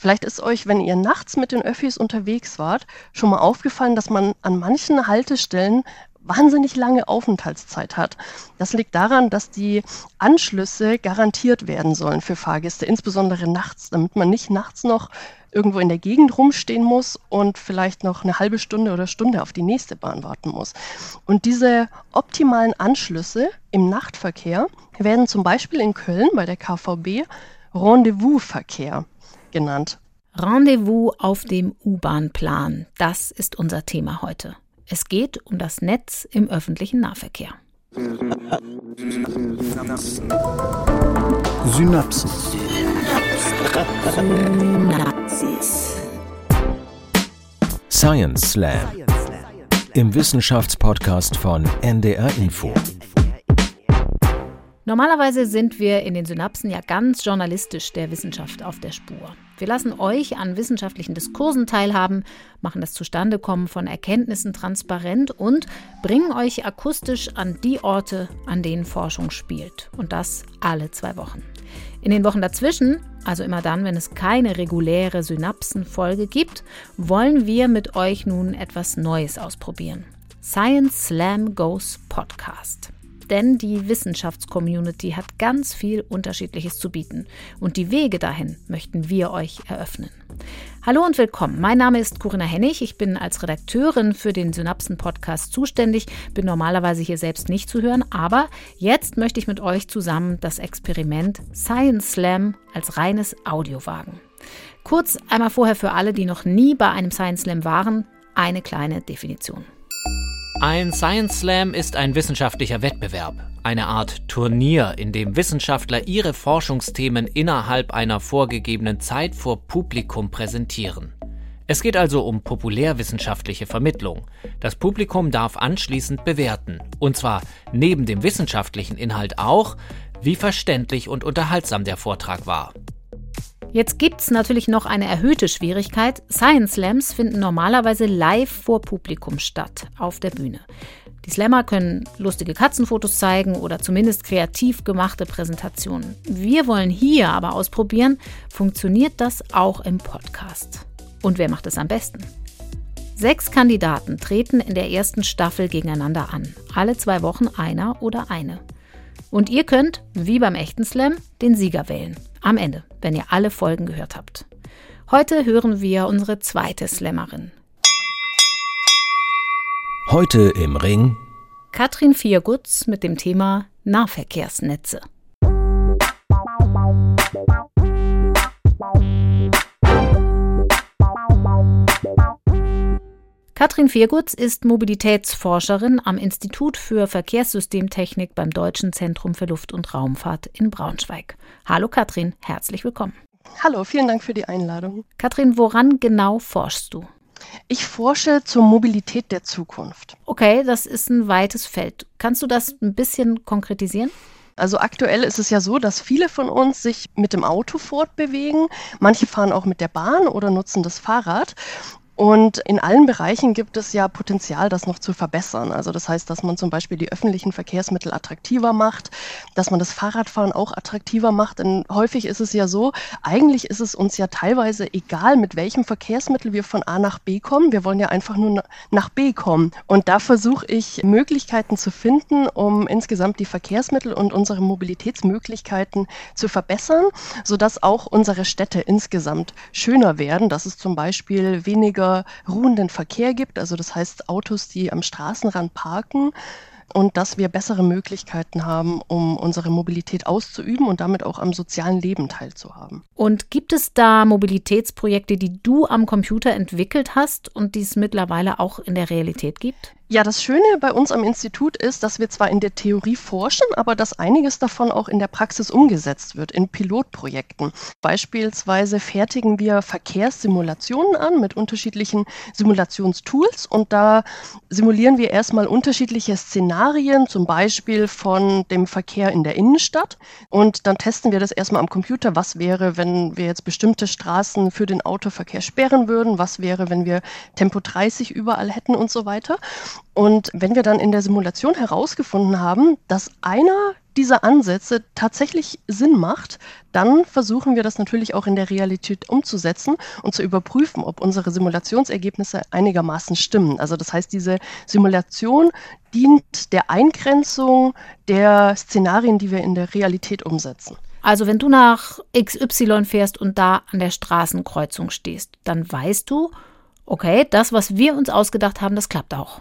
Vielleicht ist euch, wenn ihr nachts mit den Öffis unterwegs wart, schon mal aufgefallen, dass man an manchen Haltestellen wahnsinnig lange Aufenthaltszeit hat. Das liegt daran, dass die Anschlüsse garantiert werden sollen für Fahrgäste, insbesondere nachts, damit man nicht nachts noch irgendwo in der Gegend rumstehen muss und vielleicht noch eine halbe Stunde oder Stunde auf die nächste Bahn warten muss. Und diese optimalen Anschlüsse im Nachtverkehr werden zum Beispiel in Köln bei der KVB Rendezvous-Verkehr genannt. Rendezvous auf dem U-Bahn-Plan, das ist unser Thema heute. Es geht um das Netz im öffentlichen Nahverkehr. Synapsen. Synapsis. Science Slam. Im Wissenschaftspodcast von NDR Info. Normalerweise sind wir in den Synapsen ja ganz journalistisch der Wissenschaft auf der Spur. Wir lassen euch an wissenschaftlichen Diskursen teilhaben, machen das Zustandekommen von Erkenntnissen transparent und bringen euch akustisch an die Orte, an denen Forschung spielt. Und das alle zwei Wochen. In den Wochen dazwischen, also immer dann, wenn es keine reguläre Synapsenfolge gibt, wollen wir mit euch nun etwas Neues ausprobieren. Science Slam Goes Podcast denn die Wissenschaftscommunity hat ganz viel Unterschiedliches zu bieten und die Wege dahin möchten wir euch eröffnen. Hallo und willkommen. Mein Name ist Corinna Hennig. Ich bin als Redakteurin für den Synapsen-Podcast zuständig, bin normalerweise hier selbst nicht zu hören, aber jetzt möchte ich mit euch zusammen das Experiment Science Slam als reines Audio wagen. Kurz einmal vorher für alle, die noch nie bei einem Science Slam waren, eine kleine Definition. Ein Science Slam ist ein wissenschaftlicher Wettbewerb, eine Art Turnier, in dem Wissenschaftler ihre Forschungsthemen innerhalb einer vorgegebenen Zeit vor Publikum präsentieren. Es geht also um populärwissenschaftliche Vermittlung. Das Publikum darf anschließend bewerten, und zwar neben dem wissenschaftlichen Inhalt auch, wie verständlich und unterhaltsam der Vortrag war. Jetzt gibt es natürlich noch eine erhöhte Schwierigkeit. Science Slams finden normalerweise live vor Publikum statt, auf der Bühne. Die Slammer können lustige Katzenfotos zeigen oder zumindest kreativ gemachte Präsentationen. Wir wollen hier aber ausprobieren, funktioniert das auch im Podcast? Und wer macht es am besten? Sechs Kandidaten treten in der ersten Staffel gegeneinander an. Alle zwei Wochen einer oder eine. Und ihr könnt, wie beim echten Slam, den Sieger wählen. Am Ende, wenn ihr alle Folgen gehört habt. Heute hören wir unsere zweite Slammerin. Heute im Ring Katrin Viergutz mit dem Thema Nahverkehrsnetze. Katrin Viergutz ist Mobilitätsforscherin am Institut für Verkehrssystemtechnik beim Deutschen Zentrum für Luft- und Raumfahrt in Braunschweig. Hallo Katrin, herzlich willkommen. Hallo, vielen Dank für die Einladung. Katrin, woran genau forschst du? Ich forsche zur Mobilität der Zukunft. Okay, das ist ein weites Feld. Kannst du das ein bisschen konkretisieren? Also aktuell ist es ja so, dass viele von uns sich mit dem Auto fortbewegen. Manche fahren auch mit der Bahn oder nutzen das Fahrrad. Und in allen Bereichen gibt es ja Potenzial, das noch zu verbessern. Also das heißt, dass man zum Beispiel die öffentlichen Verkehrsmittel attraktiver macht, dass man das Fahrradfahren auch attraktiver macht. Denn häufig ist es ja so, eigentlich ist es uns ja teilweise egal, mit welchem Verkehrsmittel wir von A nach B kommen. Wir wollen ja einfach nur nach B kommen. Und da versuche ich Möglichkeiten zu finden, um insgesamt die Verkehrsmittel und unsere Mobilitätsmöglichkeiten zu verbessern, sodass auch unsere Städte insgesamt schöner werden, dass es zum Beispiel weniger ruhenden Verkehr gibt, also das heißt Autos, die am Straßenrand parken und dass wir bessere Möglichkeiten haben, um unsere Mobilität auszuüben und damit auch am sozialen Leben teilzuhaben. Und gibt es da Mobilitätsprojekte, die du am Computer entwickelt hast und die es mittlerweile auch in der Realität gibt? Ja, das Schöne bei uns am Institut ist, dass wir zwar in der Theorie forschen, aber dass einiges davon auch in der Praxis umgesetzt wird, in Pilotprojekten. Beispielsweise fertigen wir Verkehrssimulationen an mit unterschiedlichen Simulationstools und da simulieren wir erstmal unterschiedliche Szenarien, zum Beispiel von dem Verkehr in der Innenstadt und dann testen wir das erstmal am Computer, was wäre, wenn wir jetzt bestimmte Straßen für den Autoverkehr sperren würden, was wäre, wenn wir Tempo 30 überall hätten und so weiter. Und wenn wir dann in der Simulation herausgefunden haben, dass einer dieser Ansätze tatsächlich Sinn macht, dann versuchen wir das natürlich auch in der Realität umzusetzen und zu überprüfen, ob unsere Simulationsergebnisse einigermaßen stimmen. Also das heißt, diese Simulation dient der Eingrenzung der Szenarien, die wir in der Realität umsetzen. Also wenn du nach XY fährst und da an der Straßenkreuzung stehst, dann weißt du, okay, das, was wir uns ausgedacht haben, das klappt auch.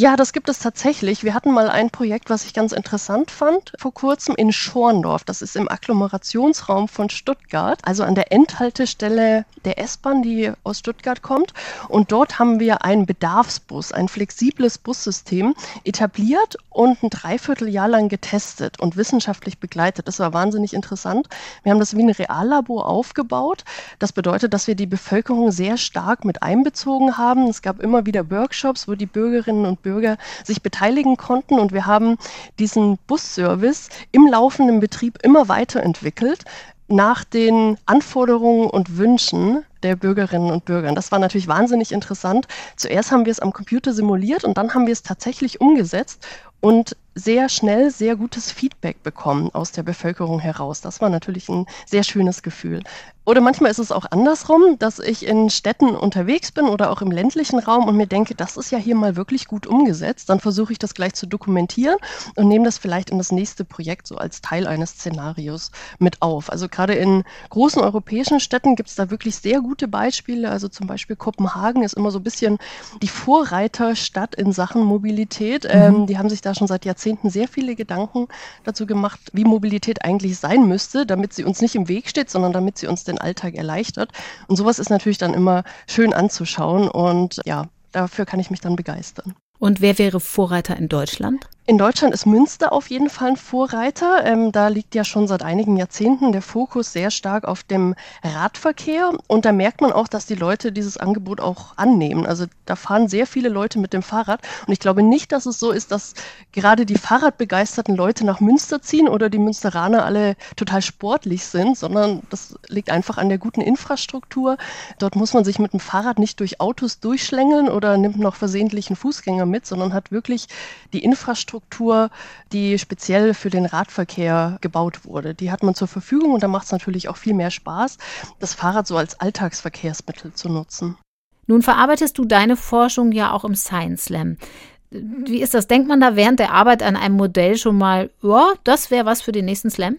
Ja, das gibt es tatsächlich. Wir hatten mal ein Projekt, was ich ganz interessant fand, vor kurzem in Schorndorf. Das ist im Agglomerationsraum von Stuttgart, also an der Endhaltestelle der S-Bahn, die aus Stuttgart kommt. Und dort haben wir einen Bedarfsbus, ein flexibles Bussystem etabliert und ein Dreivierteljahr lang getestet und wissenschaftlich begleitet. Das war wahnsinnig interessant. Wir haben das wie ein Reallabor aufgebaut. Das bedeutet, dass wir die Bevölkerung sehr stark mit einbezogen haben. Es gab immer wieder Workshops, wo die Bürgerinnen und Bürger Bürger sich beteiligen konnten. Und wir haben diesen Busservice im laufenden Betrieb immer weiterentwickelt nach den Anforderungen und Wünschen der Bürgerinnen und Bürger. Das war natürlich wahnsinnig interessant. Zuerst haben wir es am Computer simuliert und dann haben wir es tatsächlich umgesetzt und sehr schnell sehr gutes Feedback bekommen aus der Bevölkerung heraus. Das war natürlich ein sehr schönes Gefühl. Oder manchmal ist es auch andersrum, dass ich in Städten unterwegs bin oder auch im ländlichen Raum und mir denke, das ist ja hier mal wirklich gut umgesetzt. Dann versuche ich das gleich zu dokumentieren und nehme das vielleicht in das nächste Projekt so als Teil eines Szenarios mit auf. Also gerade in großen europäischen Städten gibt es da wirklich sehr gute Beispiele. Also zum Beispiel Kopenhagen ist immer so ein bisschen die Vorreiterstadt in Sachen Mobilität. Mhm. Ähm, die haben sich da schon seit Jahrzehnten sehr viele Gedanken dazu gemacht, wie Mobilität eigentlich sein müsste, damit sie uns nicht im Weg steht, sondern damit sie uns den Alltag erleichtert. Und sowas ist natürlich dann immer schön anzuschauen und ja, dafür kann ich mich dann begeistern. Und wer wäre Vorreiter in Deutschland? In Deutschland ist Münster auf jeden Fall ein Vorreiter. Ähm, da liegt ja schon seit einigen Jahrzehnten der Fokus sehr stark auf dem Radverkehr. Und da merkt man auch, dass die Leute dieses Angebot auch annehmen. Also da fahren sehr viele Leute mit dem Fahrrad. Und ich glaube nicht, dass es so ist, dass gerade die Fahrradbegeisterten Leute nach Münster ziehen oder die Münsteraner alle total sportlich sind, sondern das liegt einfach an der guten Infrastruktur. Dort muss man sich mit dem Fahrrad nicht durch Autos durchschlängeln oder nimmt noch versehentlich einen Fußgänger mit, sondern hat wirklich die Infrastruktur Infrastruktur, die speziell für den Radverkehr gebaut wurde. Die hat man zur Verfügung und da macht es natürlich auch viel mehr Spaß, das Fahrrad so als Alltagsverkehrsmittel zu nutzen. Nun verarbeitest du deine Forschung ja auch im Science Slam. Wie ist das? Denkt man da während der Arbeit an einem Modell schon mal, ja, das wäre was für den nächsten Slam?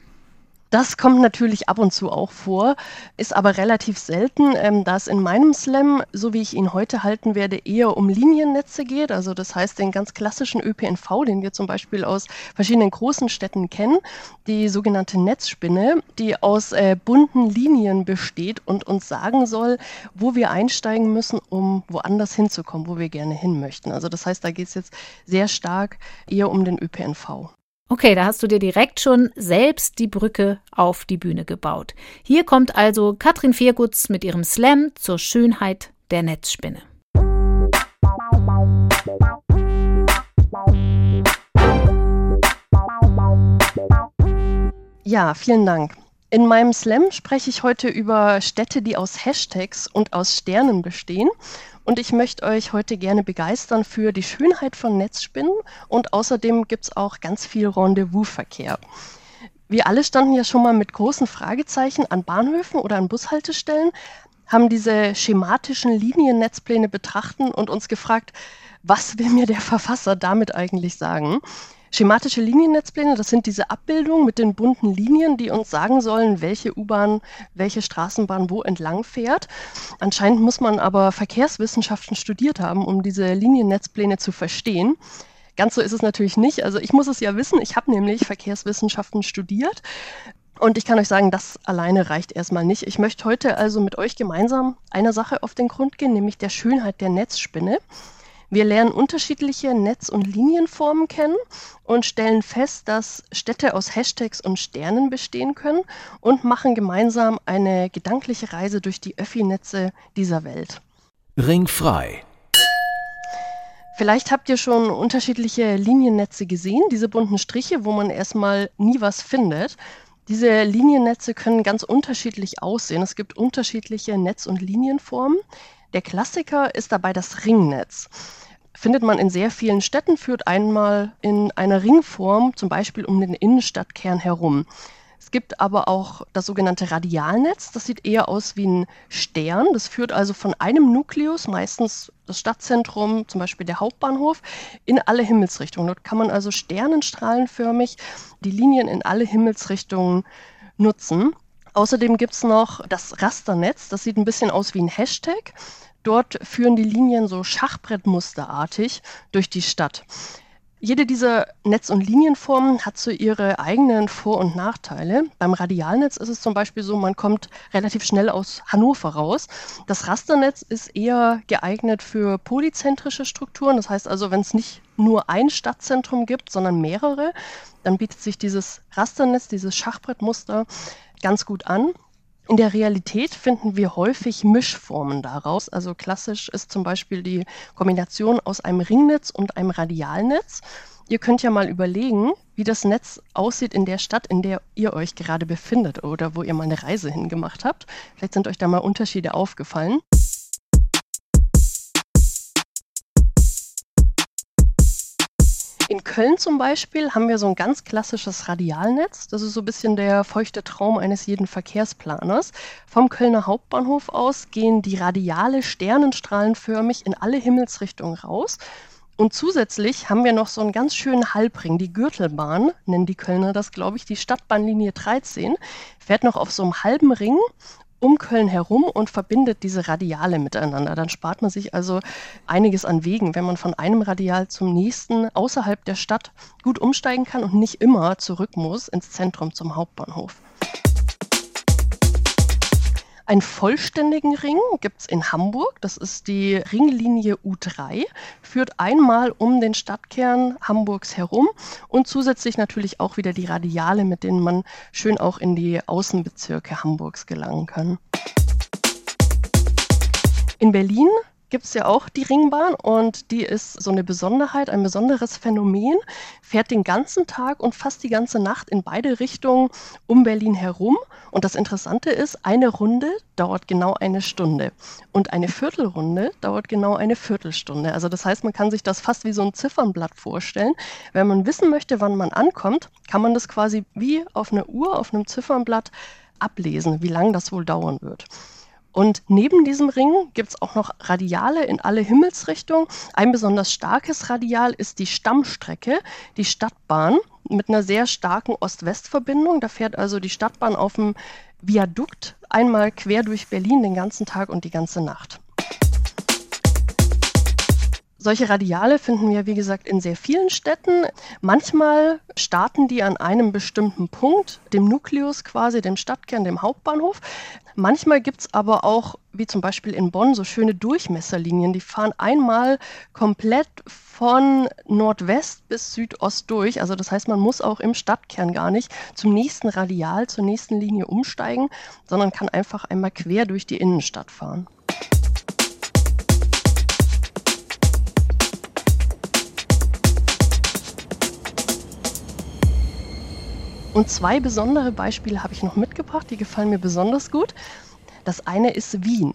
Das kommt natürlich ab und zu auch vor, ist aber relativ selten, ähm, da es in meinem Slam, so wie ich ihn heute halten werde, eher um Liniennetze geht. Also das heißt den ganz klassischen ÖPNV, den wir zum Beispiel aus verschiedenen großen Städten kennen, die sogenannte Netzspinne, die aus äh, bunten Linien besteht und uns sagen soll, wo wir einsteigen müssen, um woanders hinzukommen, wo wir gerne hin möchten. Also das heißt, da geht es jetzt sehr stark eher um den ÖPNV. Okay, da hast du dir direkt schon selbst die Brücke auf die Bühne gebaut. Hier kommt also Katrin Viergutz mit ihrem Slam zur Schönheit der Netzspinne. Ja, vielen Dank. In meinem Slam spreche ich heute über Städte, die aus Hashtags und aus Sternen bestehen und ich möchte euch heute gerne begeistern für die Schönheit von Netzspinnen und außerdem gibt es auch ganz viel Rendezvous-Verkehr. Wir alle standen ja schon mal mit großen Fragezeichen an Bahnhöfen oder an Bushaltestellen, haben diese schematischen Liniennetzpläne betrachten und uns gefragt, was will mir der Verfasser damit eigentlich sagen? Schematische Liniennetzpläne, das sind diese Abbildungen mit den bunten Linien, die uns sagen sollen, welche U-Bahn, welche Straßenbahn wo entlang fährt. Anscheinend muss man aber Verkehrswissenschaften studiert haben, um diese Liniennetzpläne zu verstehen. Ganz so ist es natürlich nicht. Also ich muss es ja wissen. Ich habe nämlich Verkehrswissenschaften studiert. Und ich kann euch sagen, das alleine reicht erstmal nicht. Ich möchte heute also mit euch gemeinsam einer Sache auf den Grund gehen, nämlich der Schönheit der Netzspinne. Wir lernen unterschiedliche Netz- und Linienformen kennen und stellen fest, dass Städte aus Hashtags und Sternen bestehen können und machen gemeinsam eine gedankliche Reise durch die Öffi-Netze dieser Welt. Ringfrei. Vielleicht habt ihr schon unterschiedliche Liniennetze gesehen, diese bunten Striche, wo man erstmal nie was findet. Diese Liniennetze können ganz unterschiedlich aussehen. Es gibt unterschiedliche Netz- und Linienformen. Der Klassiker ist dabei das Ringnetz. findet man in sehr vielen Städten, führt einmal in einer Ringform, zum Beispiel um den Innenstadtkern herum. Es gibt aber auch das sogenannte Radialnetz. Das sieht eher aus wie ein Stern. Das führt also von einem Nukleus, meistens das Stadtzentrum, zum Beispiel der Hauptbahnhof, in alle Himmelsrichtungen. Dort kann man also sternenstrahlenförmig die Linien in alle Himmelsrichtungen nutzen. Außerdem gibt es noch das Rasternetz. Das sieht ein bisschen aus wie ein Hashtag. Dort führen die Linien so Schachbrettmusterartig durch die Stadt. Jede dieser Netz- und Linienformen hat so ihre eigenen Vor- und Nachteile. Beim Radialnetz ist es zum Beispiel so, man kommt relativ schnell aus Hannover raus. Das Rasternetz ist eher geeignet für polyzentrische Strukturen. Das heißt also, wenn es nicht nur ein Stadtzentrum gibt, sondern mehrere, dann bietet sich dieses Rasternetz, dieses Schachbrettmuster ganz gut an. In der Realität finden wir häufig Mischformen daraus. Also klassisch ist zum Beispiel die Kombination aus einem Ringnetz und einem Radialnetz. Ihr könnt ja mal überlegen, wie das Netz aussieht in der Stadt, in der ihr euch gerade befindet oder wo ihr mal eine Reise hingemacht habt. Vielleicht sind euch da mal Unterschiede aufgefallen. In Köln zum Beispiel haben wir so ein ganz klassisches Radialnetz. Das ist so ein bisschen der feuchte Traum eines jeden Verkehrsplaners. Vom Kölner Hauptbahnhof aus gehen die Radiale sternenstrahlenförmig in alle Himmelsrichtungen raus. Und zusätzlich haben wir noch so einen ganz schönen Halbring, die Gürtelbahn, nennen die Kölner das, glaube ich, die Stadtbahnlinie 13, fährt noch auf so einem halben Ring um Köln herum und verbindet diese Radiale miteinander. Dann spart man sich also einiges an Wegen, wenn man von einem Radial zum nächsten außerhalb der Stadt gut umsteigen kann und nicht immer zurück muss ins Zentrum zum Hauptbahnhof. Einen vollständigen Ring gibt es in Hamburg. Das ist die Ringlinie U3, führt einmal um den Stadtkern Hamburgs herum und zusätzlich natürlich auch wieder die Radiale, mit denen man schön auch in die Außenbezirke Hamburgs gelangen kann. In Berlin gibt es ja auch die Ringbahn und die ist so eine Besonderheit, ein besonderes Phänomen, fährt den ganzen Tag und fast die ganze Nacht in beide Richtungen um Berlin herum. Und das Interessante ist, eine Runde dauert genau eine Stunde und eine Viertelrunde dauert genau eine Viertelstunde. Also das heißt, man kann sich das fast wie so ein Ziffernblatt vorstellen. Wenn man wissen möchte, wann man ankommt, kann man das quasi wie auf einer Uhr, auf einem Ziffernblatt ablesen, wie lange das wohl dauern wird. Und neben diesem Ring gibt es auch noch Radiale in alle Himmelsrichtungen. Ein besonders starkes Radial ist die Stammstrecke, die Stadtbahn mit einer sehr starken Ost-West-Verbindung. Da fährt also die Stadtbahn auf dem Viadukt einmal quer durch Berlin den ganzen Tag und die ganze Nacht. Solche Radiale finden wir, wie gesagt, in sehr vielen Städten. Manchmal starten die an einem bestimmten Punkt, dem Nukleus quasi, dem Stadtkern, dem Hauptbahnhof. Manchmal gibt es aber auch, wie zum Beispiel in Bonn, so schöne Durchmesserlinien. Die fahren einmal komplett von Nordwest bis Südost durch. Also das heißt, man muss auch im Stadtkern gar nicht zum nächsten Radial, zur nächsten Linie umsteigen, sondern kann einfach einmal quer durch die Innenstadt fahren. Und zwei besondere Beispiele habe ich noch mitgebracht, die gefallen mir besonders gut. Das eine ist Wien.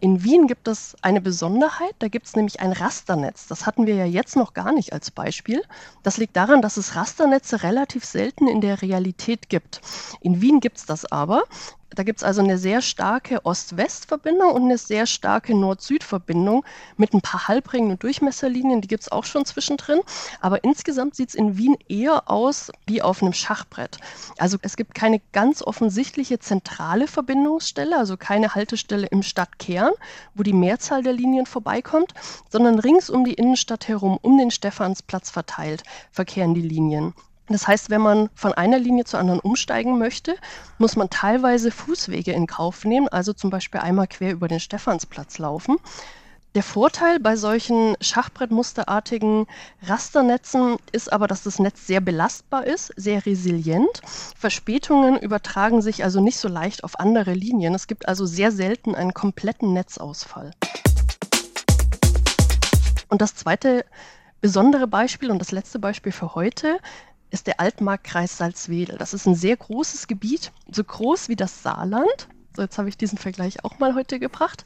In Wien gibt es eine Besonderheit, da gibt es nämlich ein Rasternetz. Das hatten wir ja jetzt noch gar nicht als Beispiel. Das liegt daran, dass es Rasternetze relativ selten in der Realität gibt. In Wien gibt es das aber. Da gibt es also eine sehr starke Ost-West-Verbindung und eine sehr starke Nord-Süd-Verbindung mit ein paar Halbringen Durchmesserlinien, die gibt es auch schon zwischendrin. Aber insgesamt sieht es in Wien eher aus wie auf einem Schachbrett. Also es gibt keine ganz offensichtliche zentrale Verbindungsstelle, also keine Haltestelle im Stadtkern, wo die Mehrzahl der Linien vorbeikommt, sondern rings um die Innenstadt herum, um den Stephansplatz verteilt, verkehren die Linien. Das heißt, wenn man von einer Linie zur anderen umsteigen möchte, muss man teilweise Fußwege in Kauf nehmen, also zum Beispiel einmal quer über den Stephansplatz laufen. Der Vorteil bei solchen Schachbrettmusterartigen Rasternetzen ist aber, dass das Netz sehr belastbar ist, sehr resilient. Verspätungen übertragen sich also nicht so leicht auf andere Linien. Es gibt also sehr selten einen kompletten Netzausfall. Und das zweite besondere Beispiel und das letzte Beispiel für heute ist der Altmarktkreis Salzwedel. Das ist ein sehr großes Gebiet, so groß wie das Saarland. So, jetzt habe ich diesen Vergleich auch mal heute gebracht.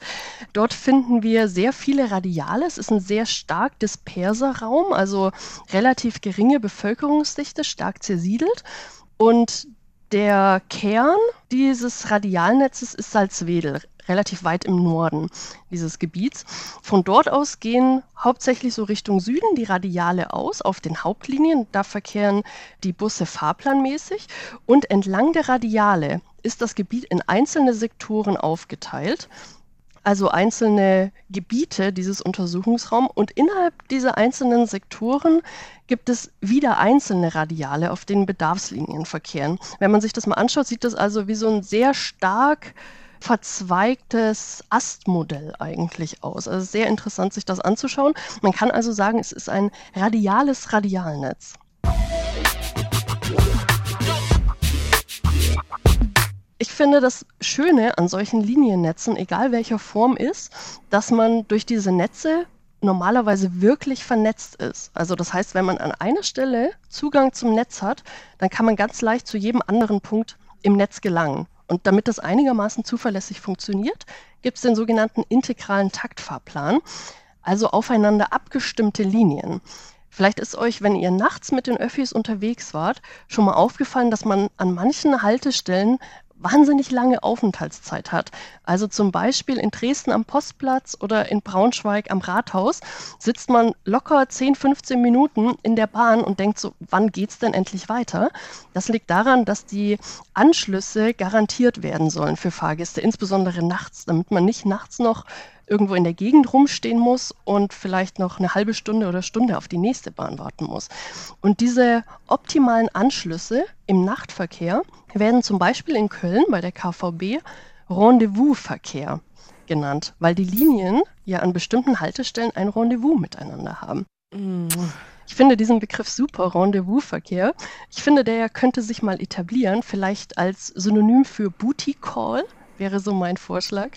Dort finden wir sehr viele Radiale. Es ist ein sehr stark disperser Raum, also relativ geringe Bevölkerungsdichte, stark zersiedelt. Und der Kern dieses Radialnetzes ist Salzwedel, relativ weit im Norden dieses Gebiets. Von dort aus gehen hauptsächlich so Richtung Süden die Radiale aus auf den Hauptlinien. Da verkehren die Busse fahrplanmäßig. Und entlang der Radiale ist das Gebiet in einzelne Sektoren aufgeteilt also einzelne Gebiete dieses Untersuchungsraums und innerhalb dieser einzelnen Sektoren gibt es wieder einzelne Radiale, auf denen Bedarfslinien verkehren. Wenn man sich das mal anschaut, sieht das also wie so ein sehr stark verzweigtes Astmodell eigentlich aus. Also sehr interessant, sich das anzuschauen. Man kann also sagen, es ist ein radiales Radialnetz. Ich finde, das Schöne an solchen Liniennetzen, egal welcher Form, ist, dass man durch diese Netze normalerweise wirklich vernetzt ist. Also das heißt, wenn man an einer Stelle Zugang zum Netz hat, dann kann man ganz leicht zu jedem anderen Punkt im Netz gelangen. Und damit das einigermaßen zuverlässig funktioniert, gibt es den sogenannten integralen Taktfahrplan, also aufeinander abgestimmte Linien. Vielleicht ist euch, wenn ihr nachts mit den Öffis unterwegs wart, schon mal aufgefallen, dass man an manchen Haltestellen wahnsinnig lange Aufenthaltszeit hat. Also zum Beispiel in Dresden am Postplatz oder in Braunschweig am Rathaus sitzt man locker 10, 15 Minuten in der Bahn und denkt so, wann geht's denn endlich weiter? Das liegt daran, dass die Anschlüsse garantiert werden sollen für Fahrgäste, insbesondere nachts, damit man nicht nachts noch irgendwo in der Gegend rumstehen muss und vielleicht noch eine halbe Stunde oder Stunde auf die nächste Bahn warten muss. Und diese optimalen Anschlüsse im Nachtverkehr werden zum Beispiel in Köln bei der KVB Rendezvous-Verkehr genannt, weil die Linien ja an bestimmten Haltestellen ein Rendezvous miteinander haben. Mm. Ich finde diesen Begriff super, Rendezvous-Verkehr. Ich finde, der könnte sich mal etablieren, vielleicht als Synonym für Booty Call, wäre so mein Vorschlag.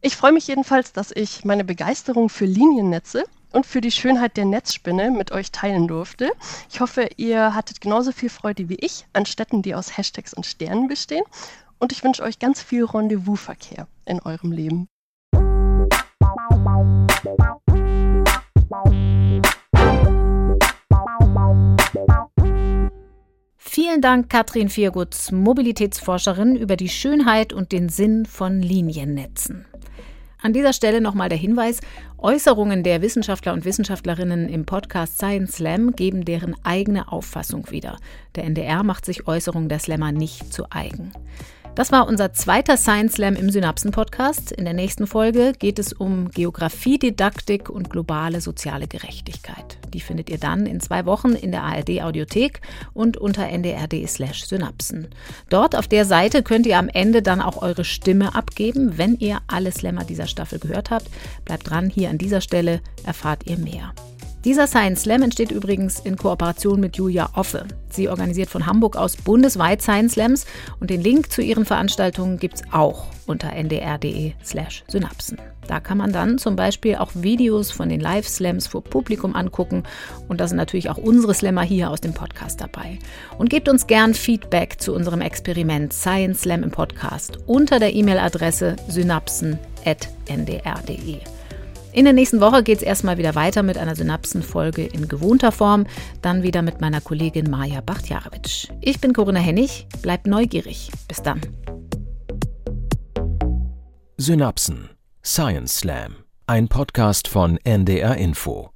Ich freue mich jedenfalls, dass ich meine Begeisterung für Liniennetze und für die Schönheit der Netzspinne mit euch teilen durfte. Ich hoffe, ihr hattet genauso viel Freude wie ich an Städten, die aus Hashtags und Sternen bestehen. Und ich wünsche euch ganz viel Rendezvous-Verkehr in eurem Leben. Vielen Dank, Katrin Viergutz, Mobilitätsforscherin, über die Schönheit und den Sinn von Liniennetzen. An dieser Stelle nochmal der Hinweis, Äußerungen der Wissenschaftler und Wissenschaftlerinnen im Podcast Science Slam geben deren eigene Auffassung wieder. Der NDR macht sich Äußerungen der Slammer nicht zu eigen. Das war unser zweiter Science Slam im Synapsen-Podcast. In der nächsten Folge geht es um Geografie, Didaktik und globale soziale Gerechtigkeit. Die findet ihr dann in zwei Wochen in der ARD-Audiothek und unter ndr.de/slash Synapsen. Dort auf der Seite könnt ihr am Ende dann auch eure Stimme abgeben, wenn ihr alle Slammer dieser Staffel gehört habt. Bleibt dran, hier an dieser Stelle erfahrt ihr mehr. Dieser Science Slam entsteht übrigens in Kooperation mit Julia Offe. Sie organisiert von Hamburg aus bundesweit Science Slams und den Link zu ihren Veranstaltungen gibt es auch unter ndr.de/slash Synapsen. Da kann man dann zum Beispiel auch Videos von den Live-Slams vor Publikum angucken und da sind natürlich auch unsere Slammer hier aus dem Podcast dabei. Und gebt uns gern Feedback zu unserem Experiment Science Slam im Podcast unter der E-Mail-Adresse synapsen.ndr.de. In der nächsten Woche geht es erstmal wieder weiter mit einer Synapsenfolge in gewohnter Form, dann wieder mit meiner Kollegin Maja Bachtjarewitsch. Ich bin Corinna Hennig, bleibt neugierig. Bis dann. Synapsen Science Slam, ein Podcast von NDR Info.